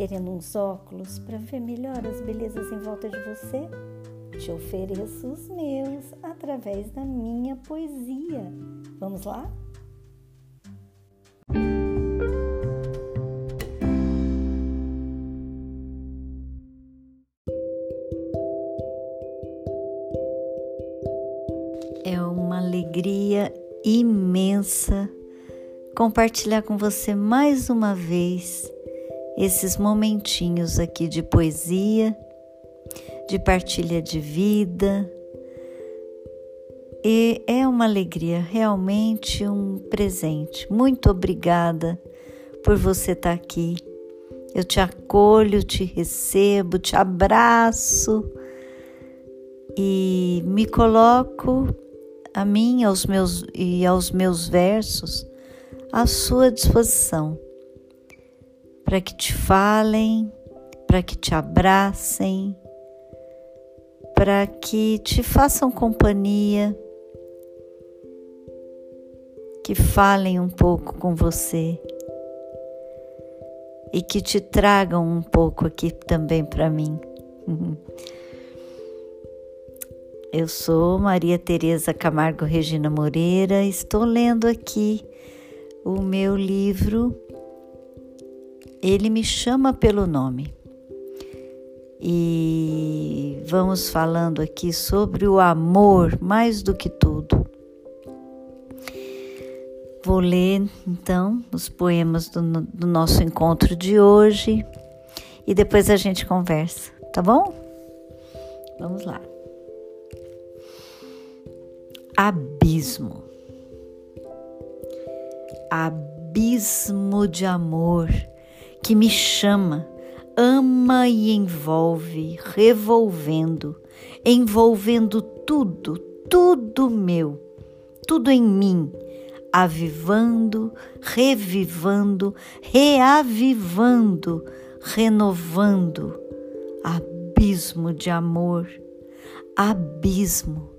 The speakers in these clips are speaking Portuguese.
querendo uns óculos para ver melhor as belezas em volta de você? Te ofereço os meus através da minha poesia. Vamos lá? É uma alegria imensa compartilhar com você mais uma vez esses momentinhos aqui de poesia, de partilha de vida. E é uma alegria, realmente um presente. Muito obrigada por você estar aqui. Eu te acolho, te recebo, te abraço e me coloco a mim aos meus, e aos meus versos à sua disposição para que te falem, para que te abracem, para que te façam companhia, que falem um pouco com você e que te tragam um pouco aqui também para mim. Eu sou Maria Tereza Camargo Regina Moreira, estou lendo aqui o meu livro Ele me chama pelo nome. E vamos falando aqui sobre o amor mais do que tudo. Vou ler então os poemas do, do nosso encontro de hoje e depois a gente conversa, tá bom? Vamos lá abismo. Abismo de amor que me chama, ama e envolve, revolvendo, envolvendo tudo, tudo meu, tudo em mim, avivando, revivando, reavivando, renovando. Abismo de amor, abismo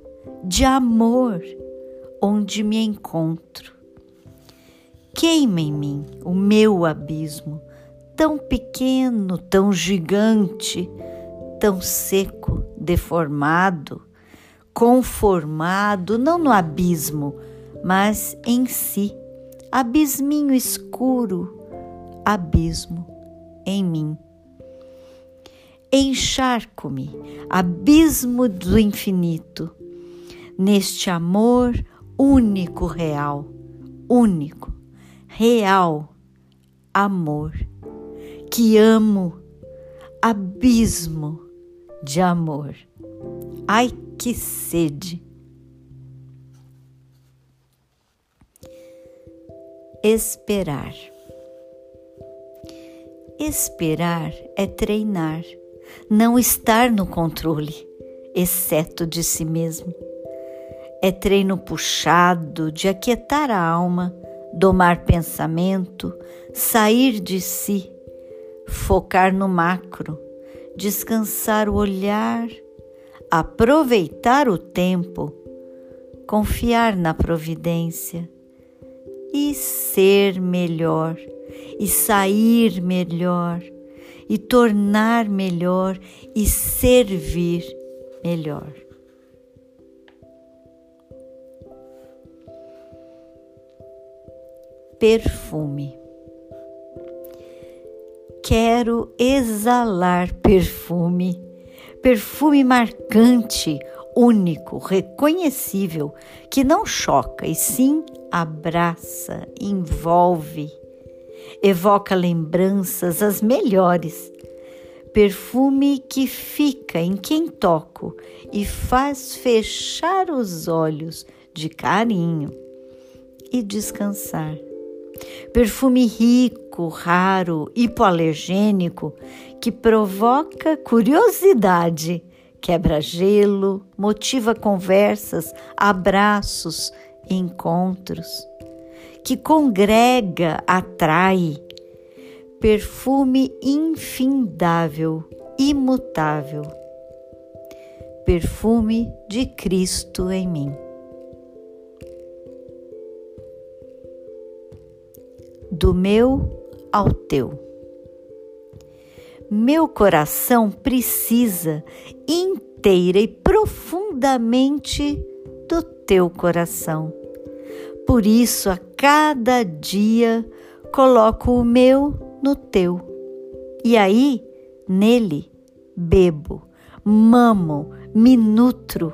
de amor onde me encontro. Queima em mim o meu abismo, tão pequeno, tão gigante, tão seco, deformado, conformado não no abismo, mas em si, abisminho escuro, abismo em mim. Encharco-me, abismo do infinito, neste amor único, real, único, real amor, que amo, abismo de amor. Ai, que sede! Esperar. Esperar é treinar, não estar no controle, exceto de si mesmo é treino puxado de aquietar a alma, domar pensamento, sair de si, focar no macro, descansar o olhar, aproveitar o tempo, confiar na providência e ser melhor, e sair melhor, e tornar melhor, e servir melhor. perfume. Quero exalar perfume, perfume marcante, único, reconhecível, que não choca e sim abraça, envolve, evoca lembranças as melhores. Perfume que fica em quem toco e faz fechar os olhos de carinho e descansar perfume rico, raro, hipoalergênico, que provoca curiosidade, quebra gelo, motiva conversas, abraços, encontros, que congrega, atrai, perfume infindável, imutável, perfume de Cristo em mim. Do meu ao teu. Meu coração precisa inteira e profundamente do teu coração. Por isso, a cada dia coloco o meu no teu. E aí, nele, bebo, mamo, me nutro,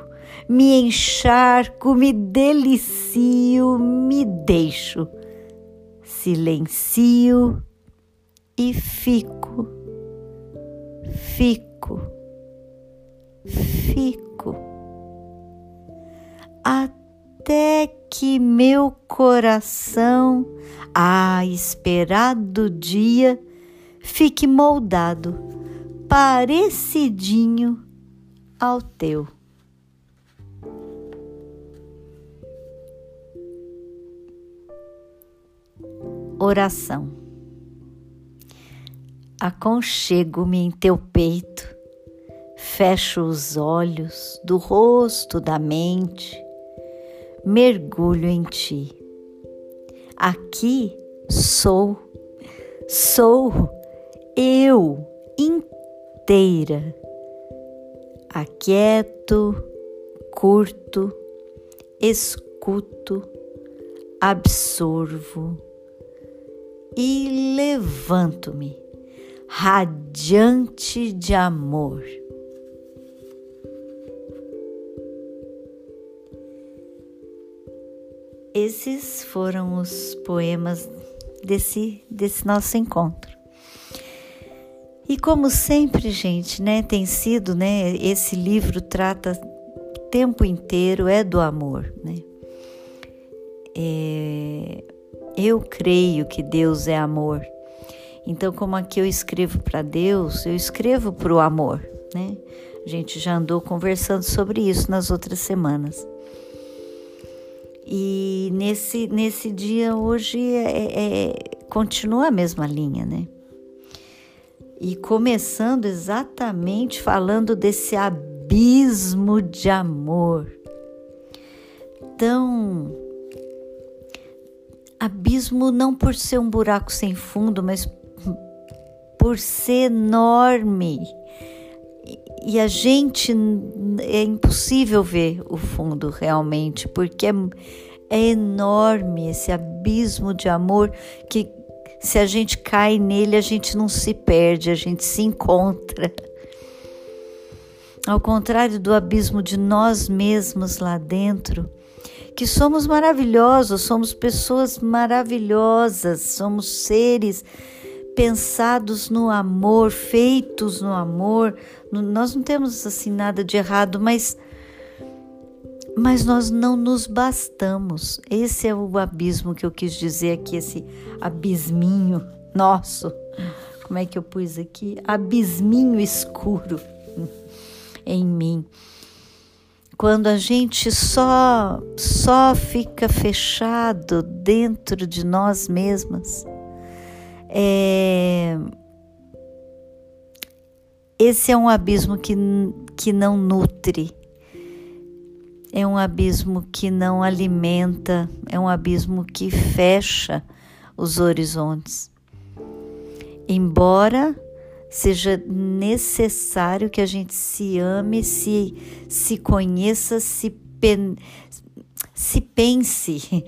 me encharco, me delicio, me deixo, silencio e fico, fico, fico, até que meu coração, a esperado dia, fique moldado, parecidinho ao teu. Oração. Aconchego-me em teu peito, fecho os olhos do rosto, da mente, mergulho em ti. Aqui sou, sou eu inteira. Aquieto, curto, escuto, absorvo e levanto-me, radiante de amor. Esses foram os poemas desse, desse nosso encontro. E como sempre, gente, né, tem sido, né, esse livro trata o tempo inteiro é do amor, né? É, eu creio que Deus é amor. Então, como aqui eu escrevo para Deus, eu escrevo para o amor, né? A gente já andou conversando sobre isso nas outras semanas. E nesse, nesse dia hoje é, é, continua a mesma linha, né? E começando exatamente falando desse abismo de amor. Tão abismo não por ser um buraco sem fundo, mas por ser enorme. E a gente é impossível ver o fundo realmente, porque é, é enorme esse abismo de amor que se a gente cai nele, a gente não se perde, a gente se encontra. Ao contrário do abismo de nós mesmos lá dentro, que somos maravilhosos, somos pessoas maravilhosas, somos seres pensados no amor, feitos no amor. Nós não temos assim nada de errado, mas mas nós não nos bastamos. Esse é o abismo que eu quis dizer aqui, esse abisminho nosso. Como é que eu pus aqui? Abisminho escuro em mim. Quando a gente só só fica fechado dentro de nós mesmas, é, esse é um abismo que, que não nutre, é um abismo que não alimenta, é um abismo que fecha os horizontes. Embora seja necessário que a gente se ame, se, se conheça, se, pen, se pense,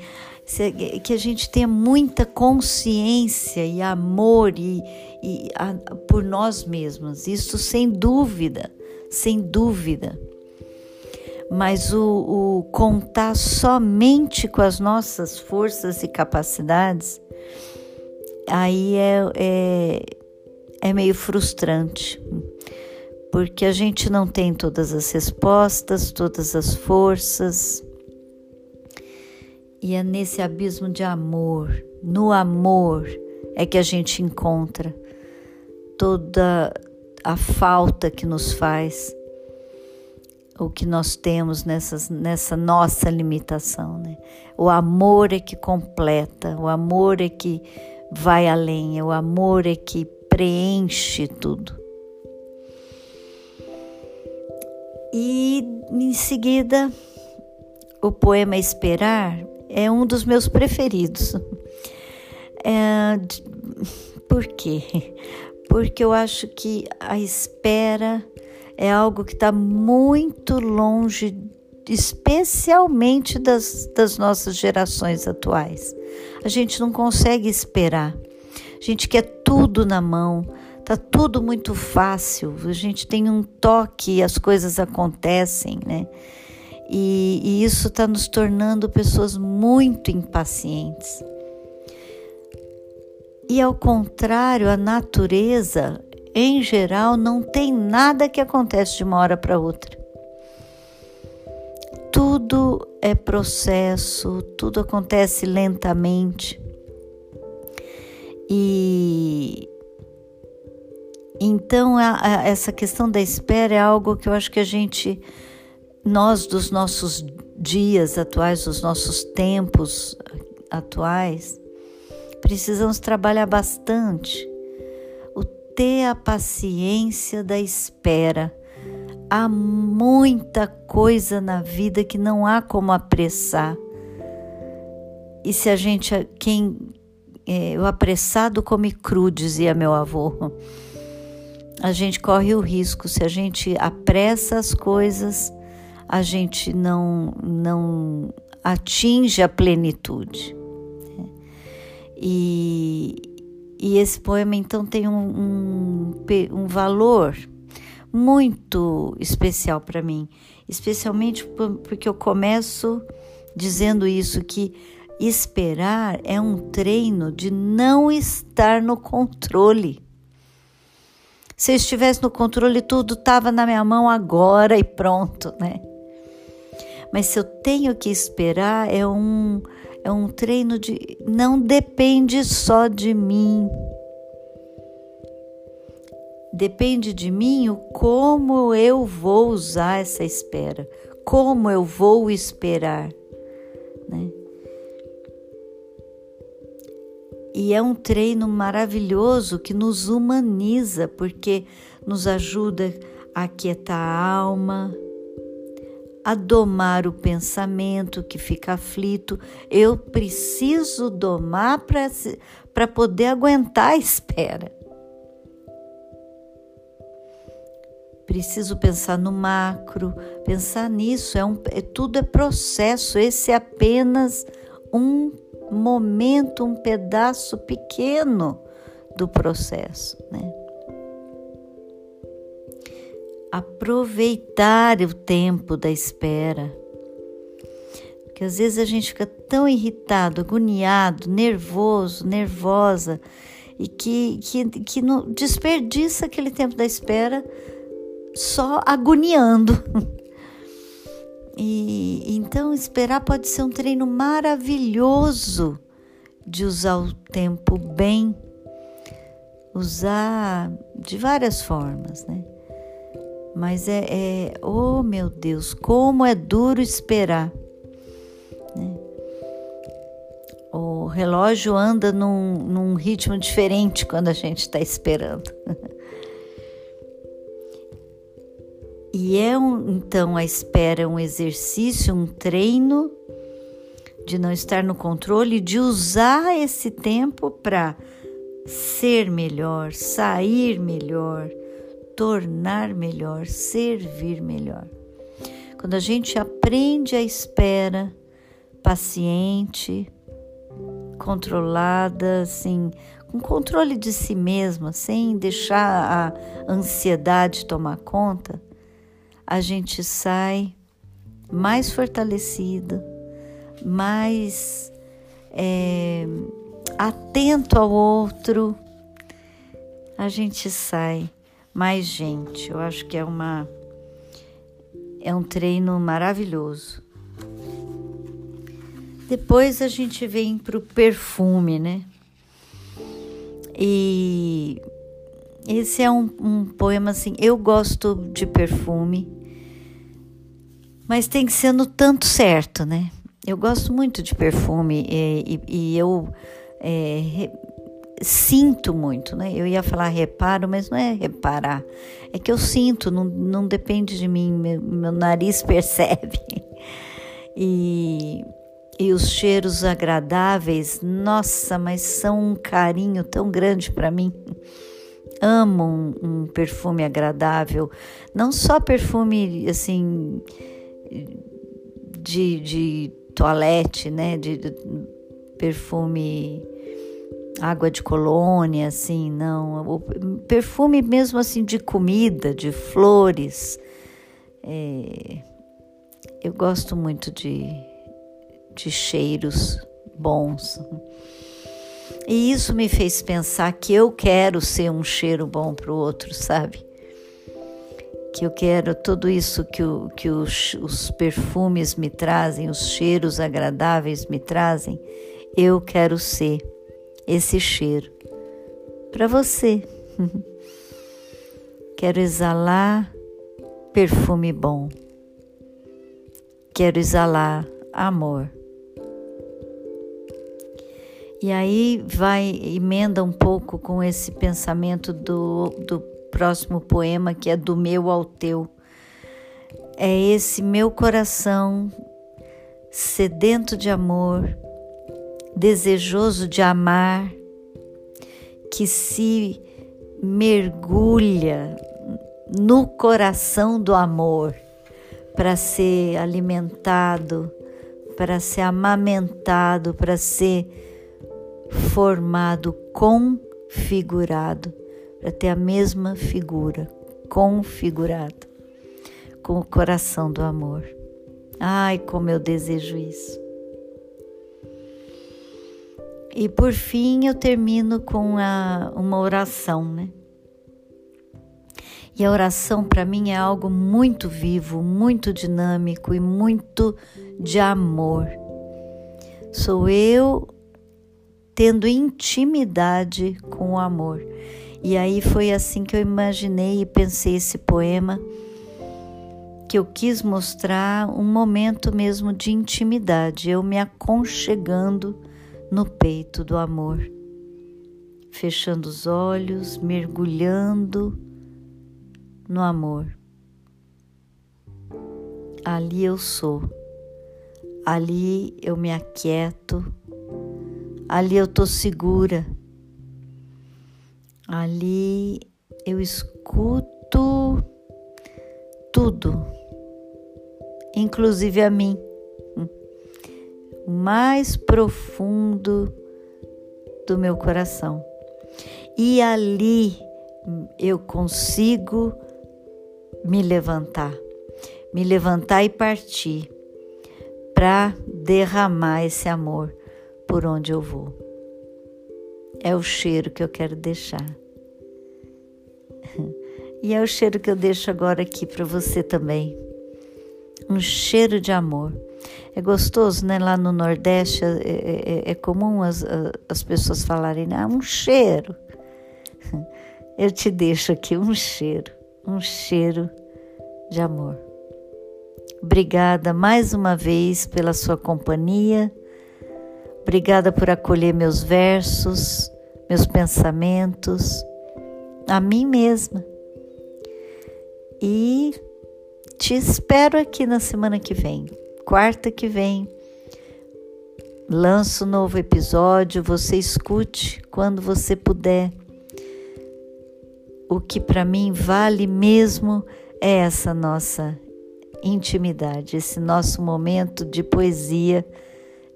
se, que a gente tenha muita consciência e amor e, e a, por nós mesmos. Isso sem dúvida, sem dúvida. Mas o, o contar somente com as nossas forças e capacidades, aí é, é é meio frustrante, porque a gente não tem todas as respostas, todas as forças. E é nesse abismo de amor, no amor, é que a gente encontra toda a falta que nos faz, o que nós temos nessas, nessa nossa limitação. Né? O amor é que completa, o amor é que vai além, o amor é que preenche tudo. E em seguida, o poema Esperar é um dos meus preferidos. É, por quê? porque eu acho que a espera é algo que está muito longe, especialmente das, das nossas gerações atuais. A gente não consegue esperar, a gente quer tudo na mão, tá tudo muito fácil, a gente tem um toque e as coisas acontecem, né? E, e isso está nos tornando pessoas muito impacientes. E ao contrário, a natureza, em geral, não tem nada que acontece de uma hora para outra. Tudo é processo, tudo acontece lentamente. E então a, a, essa questão da espera é algo que eu acho que a gente, nós dos nossos dias atuais, dos nossos tempos atuais, precisamos trabalhar bastante. O ter a paciência da espera. Há muita coisa na vida que não há como apressar. E se a gente, quem, é, o apressado come cru, dizia meu avô. A gente corre o risco, se a gente apressa as coisas, a gente não, não atinge a plenitude. E, e esse poema então tem um, um, um valor muito especial para mim, especialmente porque eu começo dizendo isso que esperar é um treino de não estar no controle. Se eu estivesse no controle, tudo estava na minha mão agora e pronto, né? Mas se eu tenho que esperar, é um é um treino de não depende só de mim. Depende de mim o como eu vou usar essa espera, como eu vou esperar, né? E é um treino maravilhoso que nos humaniza, porque nos ajuda a aquietar a alma, a domar o pensamento que fica aflito. Eu preciso domar para poder aguentar a espera. Preciso pensar no macro, pensar nisso, é, um, é tudo é processo, esse é apenas um momento, um pedaço pequeno do processo, né? aproveitar o tempo da espera. Porque às vezes a gente fica tão irritado, agoniado, nervoso, nervosa, e que, que, que não, desperdiça aquele tempo da espera só agoniando. E então esperar pode ser um treino maravilhoso de usar o tempo bem, usar de várias formas, né? Mas é, é, oh meu Deus, como é duro esperar. Né? O relógio anda num, num ritmo diferente quando a gente está esperando. e é um, então a espera um exercício, um treino de não estar no controle, de usar esse tempo para ser melhor, sair melhor, tornar melhor, servir melhor. Quando a gente aprende a espera, paciente, controlada, assim, com controle de si mesma, sem deixar a ansiedade tomar conta, a gente sai mais fortalecida, mais é, atento ao outro, a gente sai mais gente. Eu acho que é uma é um treino maravilhoso. Depois a gente vem para o perfume, né? E esse é um, um, poema assim. Eu gosto de perfume, mas tem que ser no tanto certo, né? Eu gosto muito de perfume e, e, e eu é, sinto muito, né? Eu ia falar reparo, mas não é reparar. É que eu sinto, não, não depende de mim, meu, meu nariz percebe. E, e os cheiros agradáveis, nossa, mas são um carinho tão grande para mim. amo um, um, perfume agradável, não só perfume assim de, de toalete, né? De, de perfume água de colônia, assim, não. O perfume mesmo assim de comida, de flores. É, eu gosto muito de, de cheiros bons. E isso me fez pensar que eu quero ser um cheiro bom para o outro, sabe? Que eu quero tudo isso que, o, que os, os perfumes me trazem, os cheiros agradáveis me trazem, eu quero ser esse cheiro para você. quero exalar perfume bom. Quero exalar amor. E aí vai, emenda um pouco com esse pensamento do, do próximo poema, que é do meu ao teu. É esse meu coração sedento de amor, desejoso de amar, que se mergulha no coração do amor para ser alimentado, para ser amamentado, para ser formado, configurado, para ter a mesma figura, configurado, com o coração do amor. Ai, como eu desejo isso. E por fim eu termino com a, uma oração, né? E a oração para mim é algo muito vivo, muito dinâmico e muito de amor. Sou eu tendo intimidade com o amor. E aí foi assim que eu imaginei e pensei esse poema, que eu quis mostrar um momento mesmo de intimidade, eu me aconchegando no peito do amor, fechando os olhos, mergulhando no amor. Ali eu sou, ali eu me aquieto Ali eu tô segura. Ali eu escuto tudo, inclusive a mim. O mais profundo do meu coração. E ali eu consigo me levantar, me levantar e partir para derramar esse amor por onde eu vou. É o cheiro que eu quero deixar. E é o cheiro que eu deixo agora aqui para você também. Um cheiro de amor. É gostoso, né? Lá no Nordeste é, é, é, é comum as, as pessoas falarem, ah, um cheiro. Eu te deixo aqui um cheiro, um cheiro de amor. Obrigada mais uma vez pela sua companhia Obrigada por acolher meus versos, meus pensamentos, a mim mesma. E te espero aqui na semana que vem, quarta que vem. Lanço um novo episódio, você escute quando você puder. O que para mim vale mesmo é essa nossa intimidade, esse nosso momento de poesia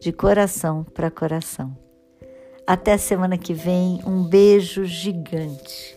de coração para coração. Até semana que vem, um beijo gigante.